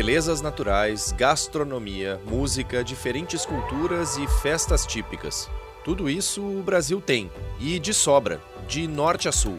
Belezas naturais, gastronomia, música, diferentes culturas e festas típicas. Tudo isso o Brasil tem, e de sobra, de norte a sul.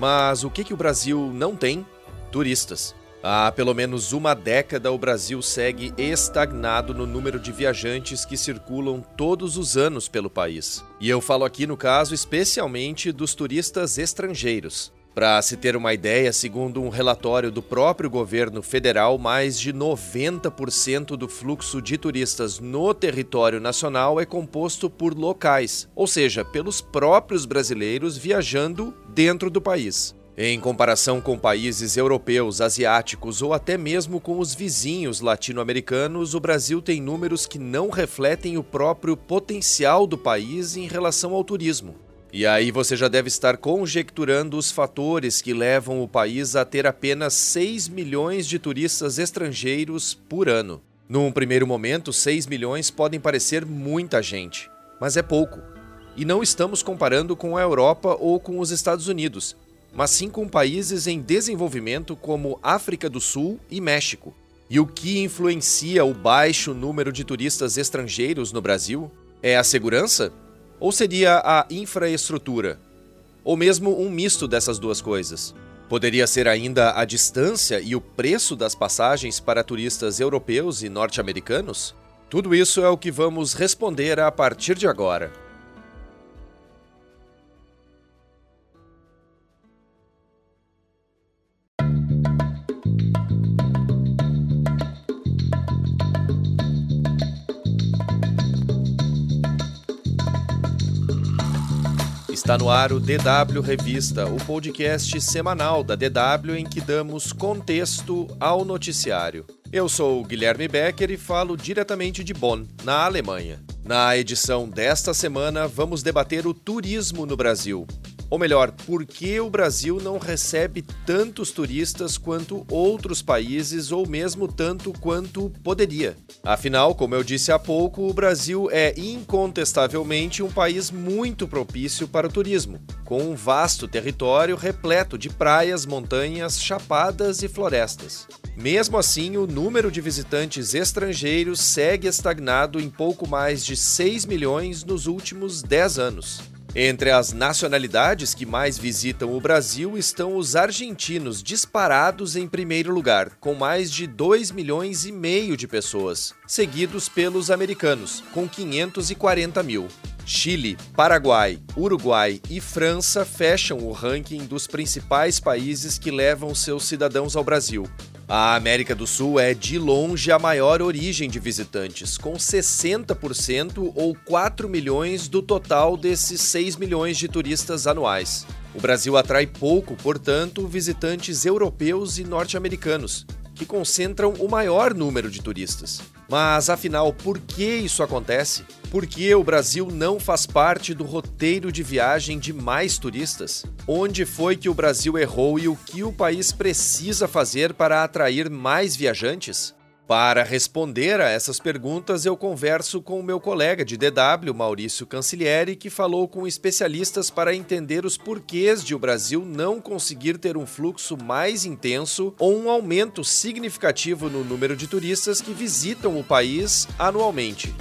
Mas o que, que o Brasil não tem? Turistas. Há pelo menos uma década, o Brasil segue estagnado no número de viajantes que circulam todos os anos pelo país. E eu falo aqui no caso especialmente dos turistas estrangeiros. Para se ter uma ideia, segundo um relatório do próprio governo federal, mais de 90% do fluxo de turistas no território nacional é composto por locais, ou seja, pelos próprios brasileiros viajando dentro do país. Em comparação com países europeus, asiáticos ou até mesmo com os vizinhos latino-americanos, o Brasil tem números que não refletem o próprio potencial do país em relação ao turismo. E aí você já deve estar conjecturando os fatores que levam o país a ter apenas 6 milhões de turistas estrangeiros por ano. Num primeiro momento, 6 milhões podem parecer muita gente, mas é pouco. E não estamos comparando com a Europa ou com os Estados Unidos, mas sim com países em desenvolvimento como África do Sul e México. E o que influencia o baixo número de turistas estrangeiros no Brasil? É a segurança? Ou seria a infraestrutura? Ou mesmo um misto dessas duas coisas? Poderia ser ainda a distância e o preço das passagens para turistas europeus e norte-americanos? Tudo isso é o que vamos responder a partir de agora. Está no ar o DW Revista, o podcast semanal da DW em que damos contexto ao noticiário. Eu sou Guilherme Becker e falo diretamente de Bonn, na Alemanha. Na edição desta semana, vamos debater o turismo no Brasil. Ou melhor, por que o Brasil não recebe tantos turistas quanto outros países ou mesmo tanto quanto poderia? Afinal, como eu disse há pouco, o Brasil é incontestavelmente um país muito propício para o turismo, com um vasto território repleto de praias, montanhas, chapadas e florestas. Mesmo assim, o número de visitantes estrangeiros segue estagnado em pouco mais de 6 milhões nos últimos 10 anos. Entre as nacionalidades que mais visitam o Brasil estão os argentinos, disparados em primeiro lugar, com mais de 2 milhões e meio de pessoas, seguidos pelos americanos, com 540 mil. Chile, Paraguai, Uruguai e França fecham o ranking dos principais países que levam seus cidadãos ao Brasil. A América do Sul é de longe a maior origem de visitantes, com 60% ou 4 milhões do total desses 6 milhões de turistas anuais. O Brasil atrai pouco, portanto, visitantes europeus e norte-americanos, que concentram o maior número de turistas. Mas afinal, por que isso acontece? Por que o Brasil não faz parte do roteiro de viagem de mais turistas? Onde foi que o Brasil errou e o que o país precisa fazer para atrair mais viajantes? Para responder a essas perguntas, eu converso com o meu colega de DW, Maurício Cancilieri, que falou com especialistas para entender os porquês de o Brasil não conseguir ter um fluxo mais intenso ou um aumento significativo no número de turistas que visitam o país anualmente.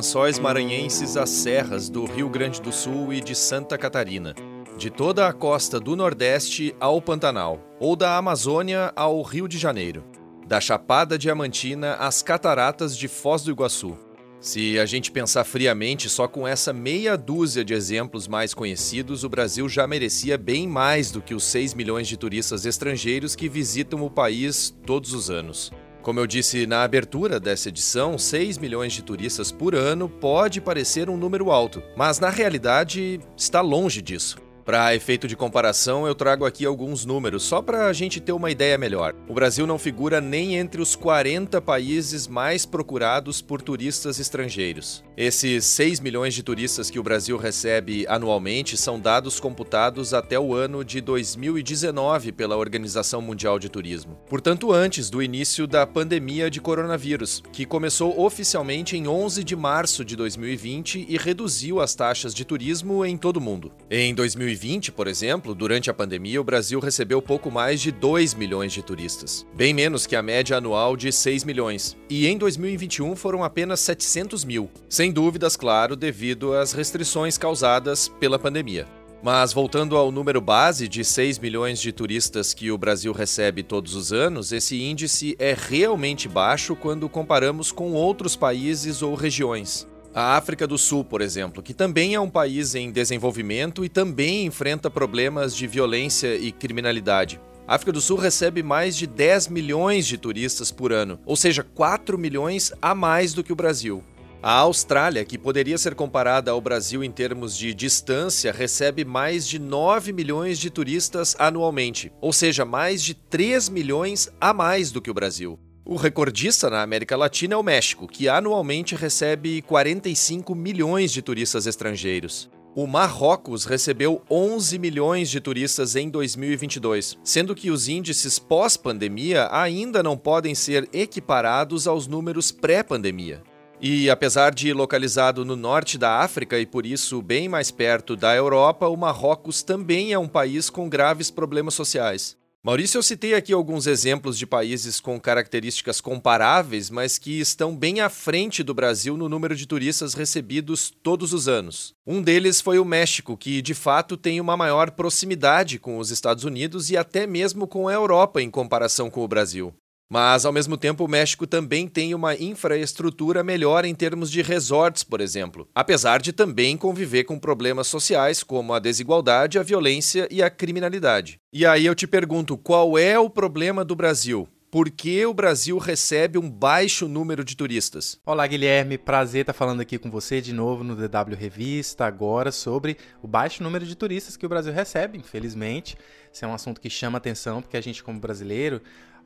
Lençóis maranhenses às serras do Rio Grande do Sul e de Santa Catarina, de toda a costa do Nordeste ao Pantanal, ou da Amazônia ao Rio de Janeiro, da Chapada Diamantina às Cataratas de Foz do Iguaçu. Se a gente pensar friamente, só com essa meia dúzia de exemplos mais conhecidos, o Brasil já merecia bem mais do que os 6 milhões de turistas estrangeiros que visitam o país todos os anos. Como eu disse na abertura dessa edição, 6 milhões de turistas por ano pode parecer um número alto, mas na realidade está longe disso. Para efeito de comparação, eu trago aqui alguns números, só para a gente ter uma ideia melhor. O Brasil não figura nem entre os 40 países mais procurados por turistas estrangeiros. Esses 6 milhões de turistas que o Brasil recebe anualmente são dados computados até o ano de 2019 pela Organização Mundial de Turismo. Portanto, antes do início da pandemia de coronavírus, que começou oficialmente em 11 de março de 2020 e reduziu as taxas de turismo em todo o mundo. Em 2020, 2020, por exemplo, durante a pandemia, o Brasil recebeu pouco mais de 2 milhões de turistas, bem menos que a média anual de 6 milhões. E em 2021 foram apenas 700 mil, sem dúvidas, claro, devido às restrições causadas pela pandemia. Mas voltando ao número base de 6 milhões de turistas que o Brasil recebe todos os anos, esse índice é realmente baixo quando comparamos com outros países ou regiões. A África do Sul, por exemplo, que também é um país em desenvolvimento e também enfrenta problemas de violência e criminalidade. A África do Sul recebe mais de 10 milhões de turistas por ano, ou seja, 4 milhões a mais do que o Brasil. A Austrália, que poderia ser comparada ao Brasil em termos de distância, recebe mais de 9 milhões de turistas anualmente, ou seja, mais de 3 milhões a mais do que o Brasil. O recordista na América Latina é o México, que anualmente recebe 45 milhões de turistas estrangeiros. O Marrocos recebeu 11 milhões de turistas em 2022, sendo que os índices pós-pandemia ainda não podem ser equiparados aos números pré-pandemia. E apesar de localizado no norte da África e por isso bem mais perto da Europa, o Marrocos também é um país com graves problemas sociais. Maurício, eu citei aqui alguns exemplos de países com características comparáveis, mas que estão bem à frente do Brasil no número de turistas recebidos todos os anos. Um deles foi o México, que de fato tem uma maior proximidade com os Estados Unidos e até mesmo com a Europa em comparação com o Brasil. Mas, ao mesmo tempo, o México também tem uma infraestrutura melhor em termos de resorts, por exemplo, apesar de também conviver com problemas sociais como a desigualdade, a violência e a criminalidade. E aí eu te pergunto, qual é o problema do Brasil? Por que o Brasil recebe um baixo número de turistas? Olá, Guilherme. Prazer estar falando aqui com você de novo no DW Revista, agora sobre o baixo número de turistas que o Brasil recebe, infelizmente. Esse é um assunto que chama atenção, porque a gente, como brasileiro,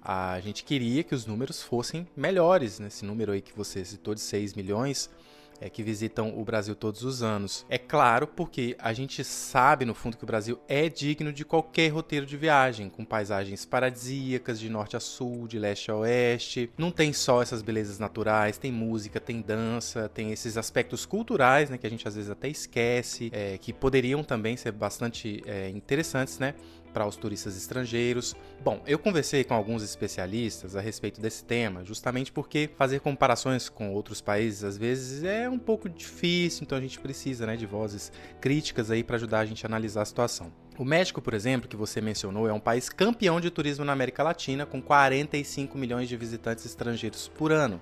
a gente queria que os números fossem melhores, né? Esse número aí que você citou de 6 milhões é, que visitam o Brasil todos os anos. É claro, porque a gente sabe no fundo que o Brasil é digno de qualquer roteiro de viagem, com paisagens paradisíacas de norte a sul, de leste a oeste. Não tem só essas belezas naturais, tem música, tem dança, tem esses aspectos culturais, né, que a gente às vezes até esquece, é, que poderiam também ser bastante é, interessantes, né? Para os turistas estrangeiros. Bom, eu conversei com alguns especialistas a respeito desse tema, justamente porque fazer comparações com outros países às vezes é um pouco difícil, então a gente precisa né, de vozes críticas aí para ajudar a gente a analisar a situação. O México, por exemplo, que você mencionou, é um país campeão de turismo na América Latina, com 45 milhões de visitantes estrangeiros por ano.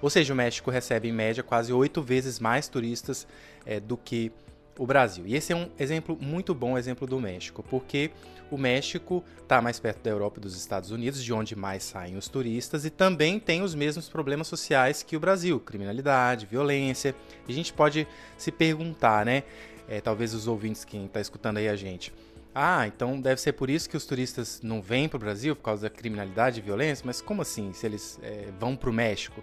Ou seja, o México recebe em média quase oito vezes mais turistas é, do que o Brasil. E esse é um exemplo muito bom, exemplo do México, porque o México está mais perto da Europa e dos Estados Unidos, de onde mais saem os turistas, e também tem os mesmos problemas sociais que o Brasil, criminalidade, violência. E a gente pode se perguntar, né? É, talvez os ouvintes, quem está escutando aí a gente. Ah, então deve ser por isso que os turistas não vêm para o Brasil, por causa da criminalidade e violência? Mas como assim, se eles é, vão para o México?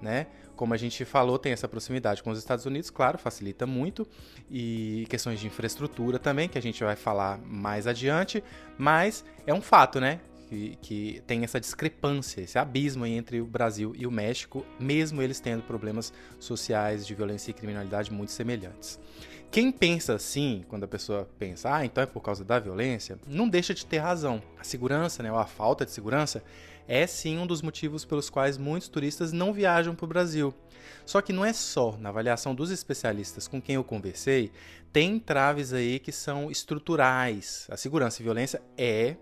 Né? Como a gente falou, tem essa proximidade com os Estados Unidos, claro, facilita muito. E questões de infraestrutura também, que a gente vai falar mais adiante. Mas é um fato, né? Que, que, tem essa discrepância, esse abismo entre o Brasil e o México, mesmo eles tendo problemas sociais de violência e criminalidade muito semelhantes. Quem pensa assim, quando a pessoa pensa, ah, então é por causa da violência, não deixa de ter razão. A segurança, né, ou a falta de segurança, é sim um dos motivos pelos quais muitos turistas não viajam para o Brasil. Só que não é só, na avaliação dos especialistas com quem eu conversei, tem entraves aí que são estruturais. A segurança e violência é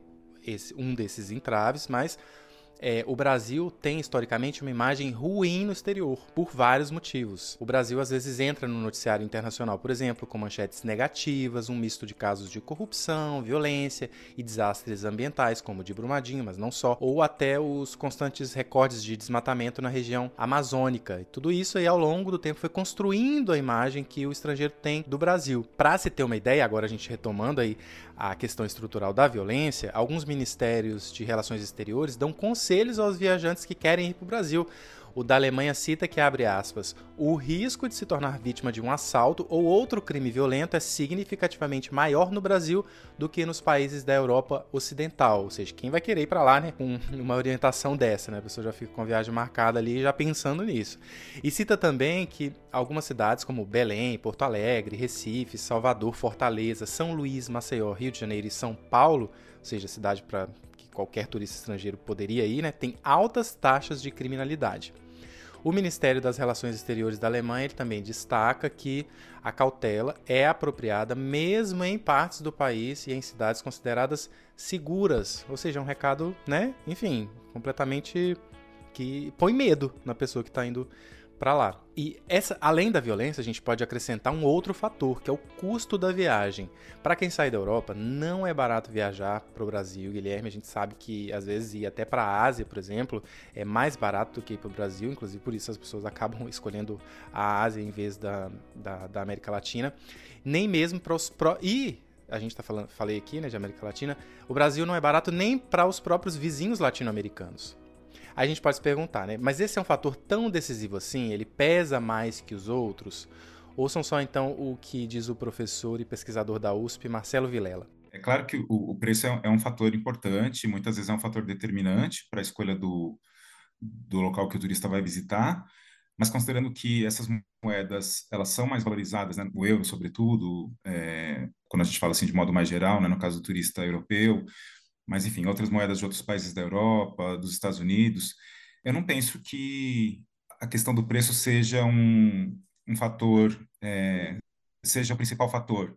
esse, um desses entraves, mas é, o Brasil tem historicamente uma imagem ruim no exterior, por vários motivos. O Brasil às vezes entra no noticiário internacional, por exemplo, com manchetes negativas, um misto de casos de corrupção, violência e desastres ambientais, como o de Brumadinho, mas não só, ou até os constantes recordes de desmatamento na região amazônica. E tudo isso aí ao longo do tempo foi construindo a imagem que o estrangeiro tem do Brasil. Para se ter uma ideia, agora a gente retomando aí a questão estrutural da violência, alguns ministérios de relações exteriores dão conselhos aos viajantes que querem ir para o Brasil. O da Alemanha cita que, abre aspas, o risco de se tornar vítima de um assalto ou outro crime violento é significativamente maior no Brasil do que nos países da Europa Ocidental. Ou seja, quem vai querer ir para lá, né, com uma orientação dessa, né? A pessoa já fica com a viagem marcada ali já pensando nisso. E cita também que algumas cidades como Belém, Porto Alegre, Recife, Salvador, Fortaleza, São Luís, Maceió, Rio de Janeiro e São Paulo, ou seja, cidade para que qualquer turista estrangeiro poderia ir, né, tem altas taxas de criminalidade. O Ministério das Relações Exteriores da Alemanha também destaca que a cautela é apropriada mesmo em partes do país e em cidades consideradas seguras, ou seja, um recado, né, enfim, completamente que põe medo na pessoa que está indo para lá. E essa, além da violência, a gente pode acrescentar um outro fator, que é o custo da viagem. Para quem sai da Europa, não é barato viajar para o Brasil, Guilherme. A gente sabe que às vezes ir até para a Ásia, por exemplo, é mais barato do que ir para o Brasil. Inclusive por isso as pessoas acabam escolhendo a Ásia em vez da, da, da América Latina. Nem mesmo para os pro... e a gente tá falando, falei aqui, né, de América Latina, o Brasil não é barato nem para os próprios vizinhos latino-americanos. A gente pode se perguntar, né? Mas esse é um fator tão decisivo assim? Ele pesa mais que os outros? Ouçam só então o que diz o professor e pesquisador da USP, Marcelo Vilela. É claro que o, preço é, é, um fator importante, muitas vezes é um fator determinante para a escolha do, do local que o turista vai visitar, mas considerando que essas moedas elas são mais valorizadas, né, o euro sobretudo, é, quando a gente fala assim de modo mais geral, né, no caso do turista europeu, mas enfim, outras moedas de outros países da Europa, dos Estados Unidos. Eu não penso que a questão do preço seja um, um fator, é, seja o principal fator.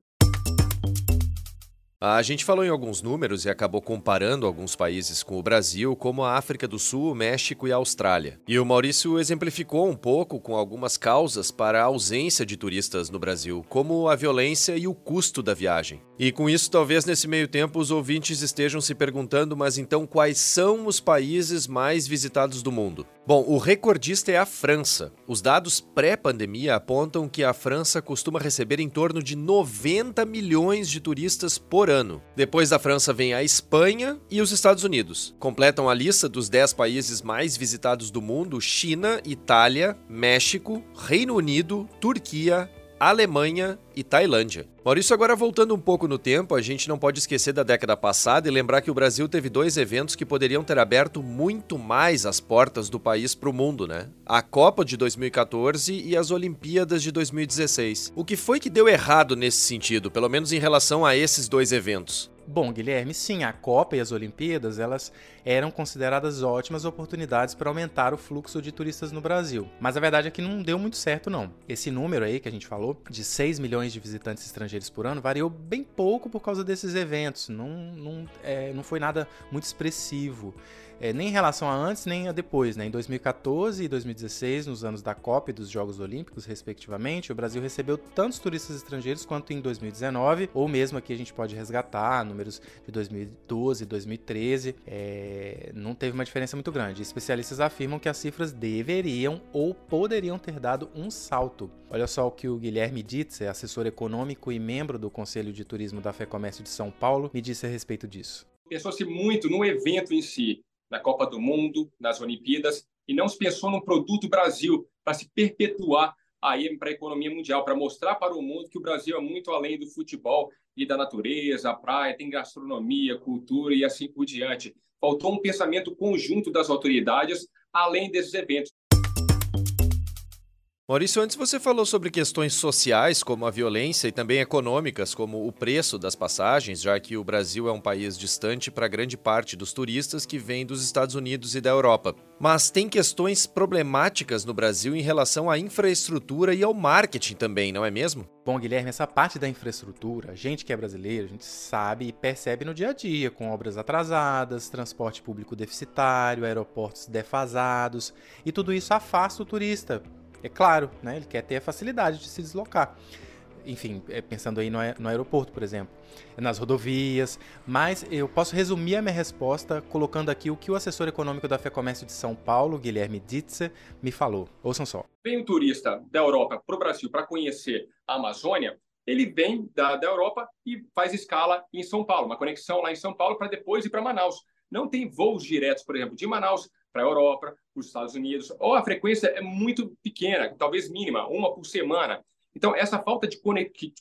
A gente falou em alguns números e acabou comparando alguns países com o Brasil, como a África do Sul, o México e a Austrália. E o Maurício exemplificou um pouco com algumas causas para a ausência de turistas no Brasil, como a violência e o custo da viagem. E com isso, talvez nesse meio tempo os ouvintes estejam se perguntando, mas então quais são os países mais visitados do mundo? Bom, o recordista é a França. Os dados pré-pandemia apontam que a França costuma receber em torno de 90 milhões de turistas por ano. Depois da França vem a Espanha e os Estados Unidos. Completam a lista dos 10 países mais visitados do mundo China, Itália, México, Reino Unido, Turquia, Alemanha e Tailândia. Maurício, agora voltando um pouco no tempo, a gente não pode esquecer da década passada e lembrar que o Brasil teve dois eventos que poderiam ter aberto muito mais as portas do país para o mundo, né? A Copa de 2014 e as Olimpíadas de 2016. O que foi que deu errado nesse sentido, pelo menos em relação a esses dois eventos? Bom, Guilherme, sim, a Copa e as Olimpíadas, elas eram consideradas ótimas oportunidades para aumentar o fluxo de turistas no Brasil. Mas a verdade é que não deu muito certo, não. Esse número aí que a gente falou, de 6 milhões de visitantes estrangeiros por ano, variou bem pouco por causa desses eventos. Não, não, é, não foi nada muito expressivo é, nem em relação a antes nem a depois. Né? Em 2014 e 2016, nos anos da Copa e dos Jogos Olímpicos, respectivamente, o Brasil recebeu tantos turistas estrangeiros quanto em 2019, ou mesmo aqui a gente pode resgatar números de 2012 e 2013. É, não teve uma diferença muito grande. Especialistas afirmam que as cifras deveriam ou poderiam ter dado um salto. Olha só o que o Guilherme Ditze, assessor econômico e membro do Conselho de Turismo da FEComércio de São Paulo, me disse a respeito disso. Pensou-se muito no evento em si, na Copa do Mundo, nas Olimpíadas, e não se pensou no produto Brasil para se perpetuar aí para a economia mundial, para mostrar para o mundo que o Brasil é muito além do futebol e da natureza, a praia, tem gastronomia, cultura e assim por diante. Faltou um pensamento conjunto das autoridades além desses eventos. Maurício, antes você falou sobre questões sociais, como a violência, e também econômicas, como o preço das passagens, já que o Brasil é um país distante para grande parte dos turistas que vêm dos Estados Unidos e da Europa. Mas tem questões problemáticas no Brasil em relação à infraestrutura e ao marketing também, não é mesmo? Bom, Guilherme, essa parte da infraestrutura, a gente que é brasileiro, a gente sabe e percebe no dia a dia, com obras atrasadas, transporte público deficitário, aeroportos defasados, e tudo isso afasta o turista é claro, né? Ele quer ter a facilidade de se deslocar. Enfim, é, pensando aí no, aeroporto, por exemplo, nas rodovias. Mas eu posso resumir a minha resposta colocando aqui o que o assessor econômico da FEComércio de São Paulo, Guilherme Ditzer, me falou. Ouçam só. Vem um turista da Europa para o Brasil para conhecer a Amazônia, ele vem da, da Europa e faz escala em São Paulo, uma conexão lá em São Paulo para depois ir para Manaus. Não tem voos diretos, por exemplo, de Manaus para a Europa, para os Estados Unidos, ou a frequência é muito pequena, talvez mínima, uma por semana. Então, essa falta de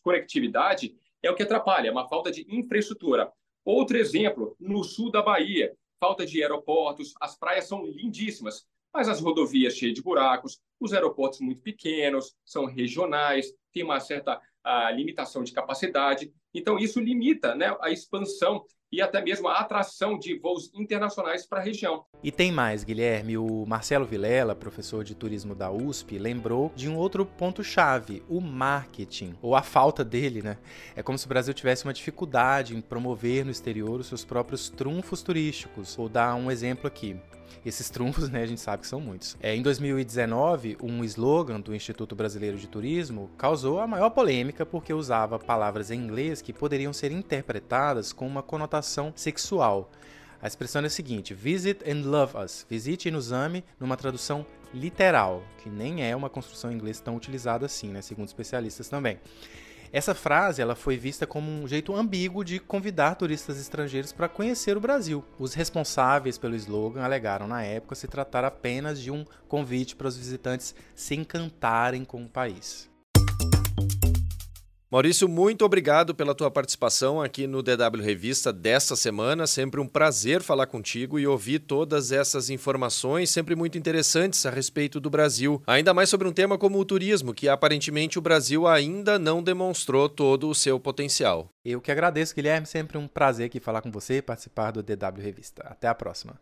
conectividade é o que atrapalha, é uma falta de infraestrutura. Outro exemplo, no sul da Bahia, falta de aeroportos, as praias são lindíssimas, mas as rodovias cheias de buracos, os aeroportos muito pequenos, são regionais, tem uma certa a, limitação de capacidade. Então, isso limita né, a expansão e até mesmo a atração de voos internacionais para a região. E tem mais, Guilherme. O Marcelo Vilela, professor de turismo da USP, lembrou de um outro ponto-chave: o marketing, ou a falta dele, né? É como se o Brasil tivesse uma dificuldade em promover no exterior os seus próprios trunfos turísticos. Vou dar um exemplo aqui. Esses trunfos, né, a gente sabe que são muitos. É, em 2019, um slogan do Instituto Brasileiro de Turismo causou a maior polêmica porque usava palavras em inglês que poderiam ser interpretadas com uma conotação sexual. A expressão é a seguinte: Visit and love us. Visite e nos ame, numa tradução literal, que nem é uma construção em inglês tão utilizada assim, né, segundo especialistas também. Essa frase ela foi vista como um jeito ambíguo de convidar turistas estrangeiros para conhecer o Brasil. Os responsáveis pelo slogan alegaram na época se tratar apenas de um convite para os visitantes se encantarem com o país. Maurício, muito obrigado pela tua participação aqui no DW Revista desta semana. Sempre um prazer falar contigo e ouvir todas essas informações, sempre muito interessantes a respeito do Brasil. Ainda mais sobre um tema como o turismo, que aparentemente o Brasil ainda não demonstrou todo o seu potencial. Eu que agradeço, Guilherme. Sempre um prazer aqui falar com você e participar do DW Revista. Até a próxima.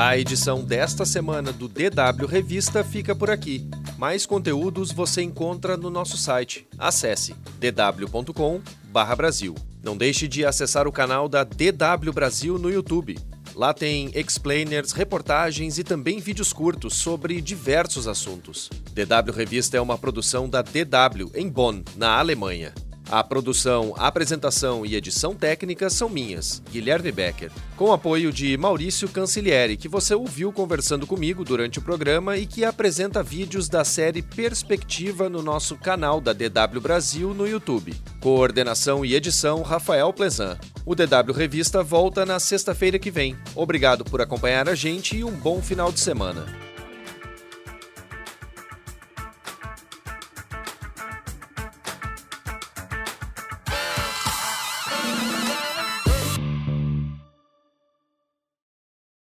A edição desta semana do DW Revista fica por aqui. Mais conteúdos você encontra no nosso site. Acesse dw.com/brasil. Não deixe de acessar o canal da DW Brasil no YouTube. Lá tem explainers, reportagens e também vídeos curtos sobre diversos assuntos. DW Revista é uma produção da DW em Bonn, na Alemanha. A produção, apresentação e edição técnica são minhas, Guilherme Becker, com apoio de Maurício Cancilieri, que você ouviu conversando comigo durante o programa e que apresenta vídeos da série Perspectiva no nosso canal da DW Brasil no YouTube. Coordenação e edição Rafael Plezan. O DW Revista volta na sexta-feira que vem. Obrigado por acompanhar a gente e um bom final de semana.